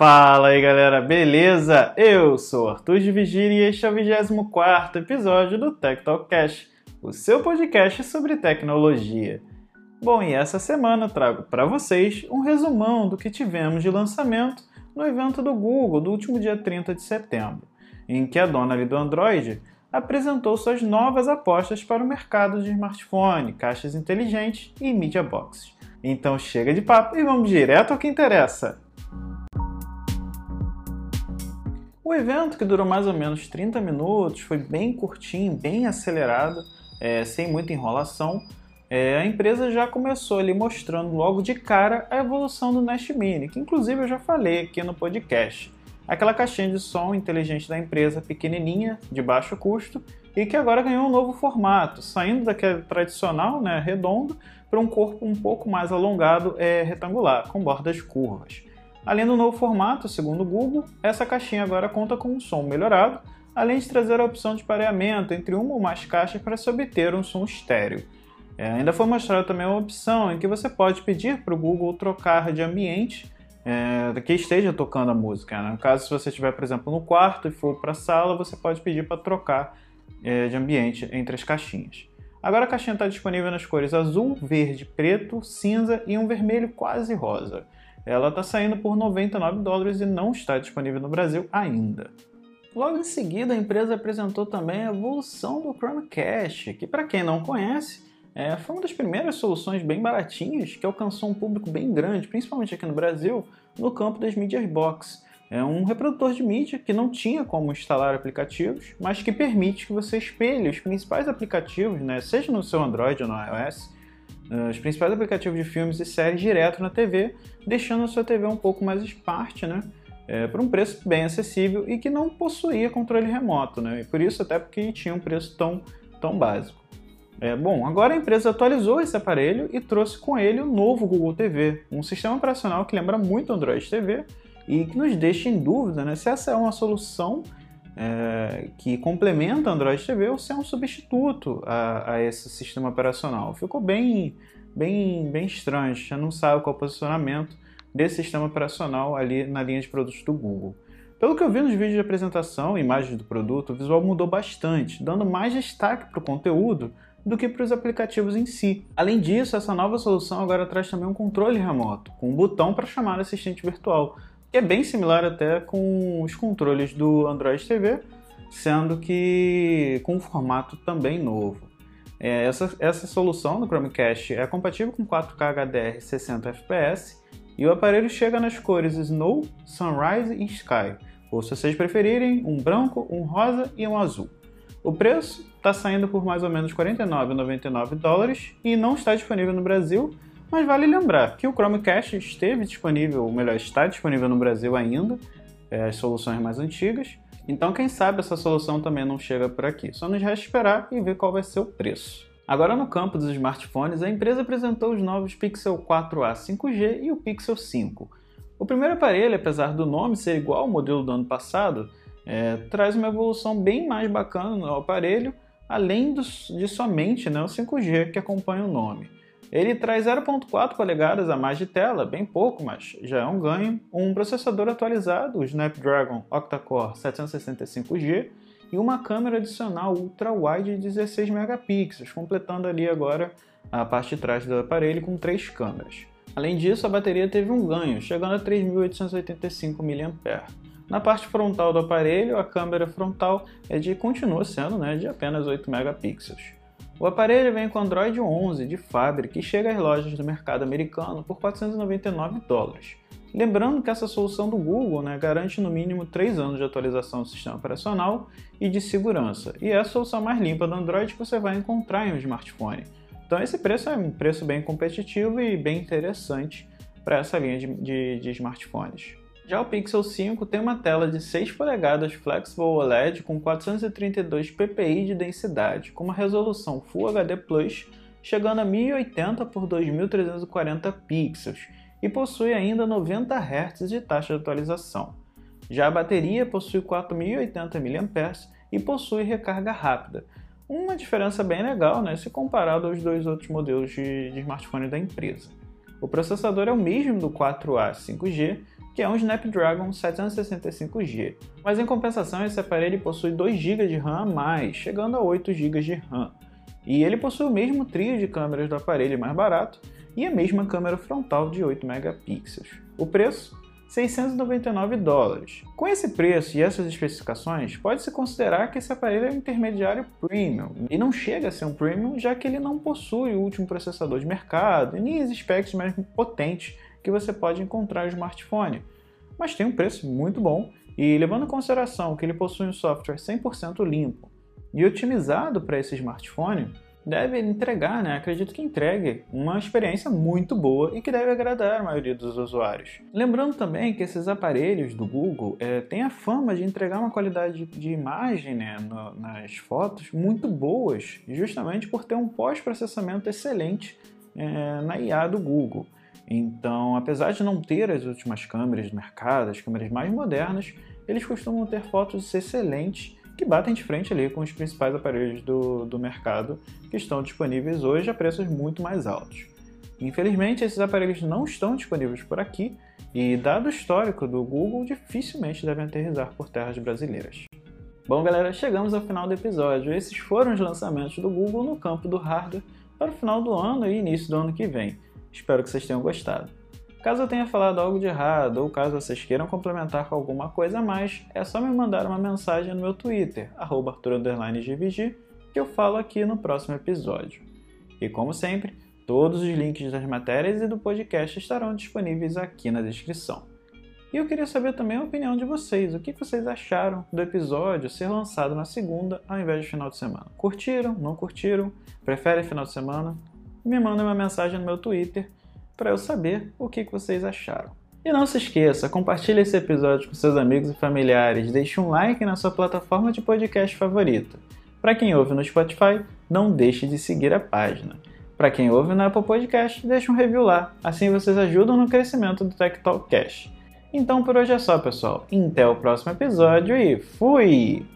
Fala aí galera, beleza? Eu sou Arthur de Vigíria e este é o 24 episódio do Tech Talk Cash, o seu podcast sobre tecnologia. Bom, e essa semana trago para vocês um resumão do que tivemos de lançamento no evento do Google do último dia 30 de setembro, em que a dona ali do Android apresentou suas novas apostas para o mercado de smartphone, caixas inteligentes e media boxes. Então chega de papo e vamos direto ao que interessa. O evento, que durou mais ou menos 30 minutos, foi bem curtinho, bem acelerado, é, sem muita enrolação. É, a empresa já começou ali mostrando logo de cara a evolução do Nest Mini, que inclusive eu já falei aqui no podcast. Aquela caixinha de som inteligente da empresa, pequenininha, de baixo custo, e que agora ganhou um novo formato, saindo daquele tradicional, né, redondo, para um corpo um pouco mais alongado, é, retangular, com bordas curvas. Além do novo formato, segundo o Google, essa caixinha agora conta com um som melhorado, além de trazer a opção de pareamento entre uma ou mais caixas para se obter um som estéreo. É, ainda foi mostrada também uma opção em que você pode pedir para o Google trocar de ambiente é, que esteja tocando a música. Né? No caso, se você estiver, por exemplo, no quarto e for para a sala, você pode pedir para trocar é, de ambiente entre as caixinhas. Agora a caixinha está disponível nas cores azul, verde, preto, cinza e um vermelho quase rosa. Ela está saindo por 99 dólares e não está disponível no Brasil ainda. Logo em seguida, a empresa apresentou também a evolução do Chromecast, que para quem não conhece, é, foi uma das primeiras soluções bem baratinhas que alcançou um público bem grande, principalmente aqui no Brasil, no campo das mídias box. É um reprodutor de mídia que não tinha como instalar aplicativos, mas que permite que você espelhe os principais aplicativos, né, seja no seu Android ou no iOS, os principais aplicativos de filmes e séries direto na TV, deixando a sua TV um pouco mais smart, né? É, por um preço bem acessível e que não possuía controle remoto, né? E por isso até porque tinha um preço tão, tão básico. É, bom, agora a empresa atualizou esse aparelho e trouxe com ele o novo Google TV, um sistema operacional que lembra muito Android TV e que nos deixa em dúvida né, se essa é uma solução é, que complementa Android TV ou se é um substituto a, a, esse sistema operacional. Ficou bem, bem, bem estranho, já não sabe qual é o posicionamento desse sistema operacional ali na linha de produtos do Google. Pelo que eu vi nos vídeos de apresentação e imagens do produto, o visual mudou bastante, dando mais destaque para o conteúdo do que para os aplicativos em si. Além disso, essa nova solução agora traz também um controle remoto, com um botão para chamar assistente virtual, que é bem similar até com os controles do Android TV, sendo que com um formato também novo. É, essa, essa solução do Chromecast é compatível com 4K HDR 60 fps e o aparelho chega nas cores Snow, Sunrise e Sky, ou se vocês preferirem, um branco, um rosa e um azul. O preço está saindo por mais ou menos 49,99 dólares e não está disponível no Brasil, mas vale lembrar que o Chromecast esteve disponível, ou melhor, está disponível no Brasil ainda, é, as soluções mais antigas. Então, quem sabe essa solução também não chega por aqui. Só nos resta esperar e ver qual vai ser o preço. Agora, no campo dos smartphones, a empresa apresentou os novos Pixel 4a 5G e o Pixel 5. O primeiro aparelho, apesar do nome ser igual ao modelo do ano passado, é, traz uma evolução bem mais bacana no aparelho, além de somente né, o 5G que acompanha o nome. Ele traz 0.4 polegadas a mais de tela, bem pouco, mas já é um ganho, um processador atualizado, o Snapdragon Octa-core 765G, e uma câmera adicional ultra-wide de 16 megapixels, completando ali agora a parte de trás do aparelho com três câmeras. Além disso, a bateria teve um ganho, chegando a 3.885 mAh. Na parte frontal do aparelho, a câmera frontal é de continua sendo né, de apenas 8 megapixels. O aparelho vem com Android 11 de fábrica e chega às lojas do mercado americano por 499 dólares. Lembrando que essa solução do Google né, garante no mínimo 3 anos de atualização do sistema operacional e de segurança, e é a solução mais limpa do Android que você vai encontrar em um smartphone. Então esse preço é um preço bem competitivo e bem interessante para essa linha de, de, de smartphones. Já o Pixel 5 tem uma tela de 6 polegadas Flexible OLED com 432 ppi de densidade, com uma resolução Full HD Plus, chegando a 1080 por 2340 pixels, e possui ainda 90 Hz de taxa de atualização. Já a bateria possui 4080 mAh e possui recarga rápida, uma diferença bem legal né, se comparado aos dois outros modelos de, de smartphone da empresa. O processador é o mesmo do 4A 5G, que é um Snapdragon 765G, mas em compensação esse aparelho possui 2 GB de RAM a mais, chegando a 8 GB de RAM. E ele possui o mesmo trio de câmeras do aparelho mais barato e a mesma câmera frontal de 8 megapixels. O preço? 699 dólares. Com esse preço e essas especificações, pode-se considerar que esse aparelho é um intermediário premium, e não chega a ser um premium já que ele não possui o último processador de mercado e nem os specs mais potentes que você pode encontrar no smartphone, mas tem um preço muito bom e levando em consideração que ele possui um software 100% limpo e otimizado para esse smartphone, deve entregar, né? acredito que entregue, uma experiência muito boa e que deve agradar a maioria dos usuários. Lembrando também que esses aparelhos do Google é, têm a fama de entregar uma qualidade de imagem né, no, nas fotos muito boas, justamente por ter um pós-processamento excelente é, na IA do Google. Então, apesar de não ter as últimas câmeras do mercado, as câmeras mais modernas, eles costumam ter fotos excelentes que batem de frente ali com os principais aparelhos do, do mercado que estão disponíveis hoje a preços muito mais altos. Infelizmente, esses aparelhos não estão disponíveis por aqui e, dado o histórico do Google, dificilmente devem aterrizar por terras brasileiras. Bom, galera, chegamos ao final do episódio. Esses foram os lançamentos do Google no campo do hardware para o final do ano e início do ano que vem. Espero que vocês tenham gostado. Caso eu tenha falado algo de errado ou caso vocês queiram complementar com alguma coisa a mais, é só me mandar uma mensagem no meu Twitter, @arthur_gvg, que eu falo aqui no próximo episódio. E como sempre, todos os links das matérias e do podcast estarão disponíveis aqui na descrição. E eu queria saber também a opinião de vocês. O que vocês acharam do episódio ser lançado na segunda ao invés de final de semana? Curtiram? Não curtiram? Preferem final de semana? Me mandem uma mensagem no meu Twitter para eu saber o que vocês acharam. E não se esqueça, compartilhe esse episódio com seus amigos e familiares, deixe um like na sua plataforma de podcast favorita. Para quem ouve no Spotify, não deixe de seguir a página. Para quem ouve no Apple Podcast, deixe um review lá, assim vocês ajudam no crescimento do Tech Talk Cash. Então por hoje é só, pessoal. Até o próximo episódio e fui!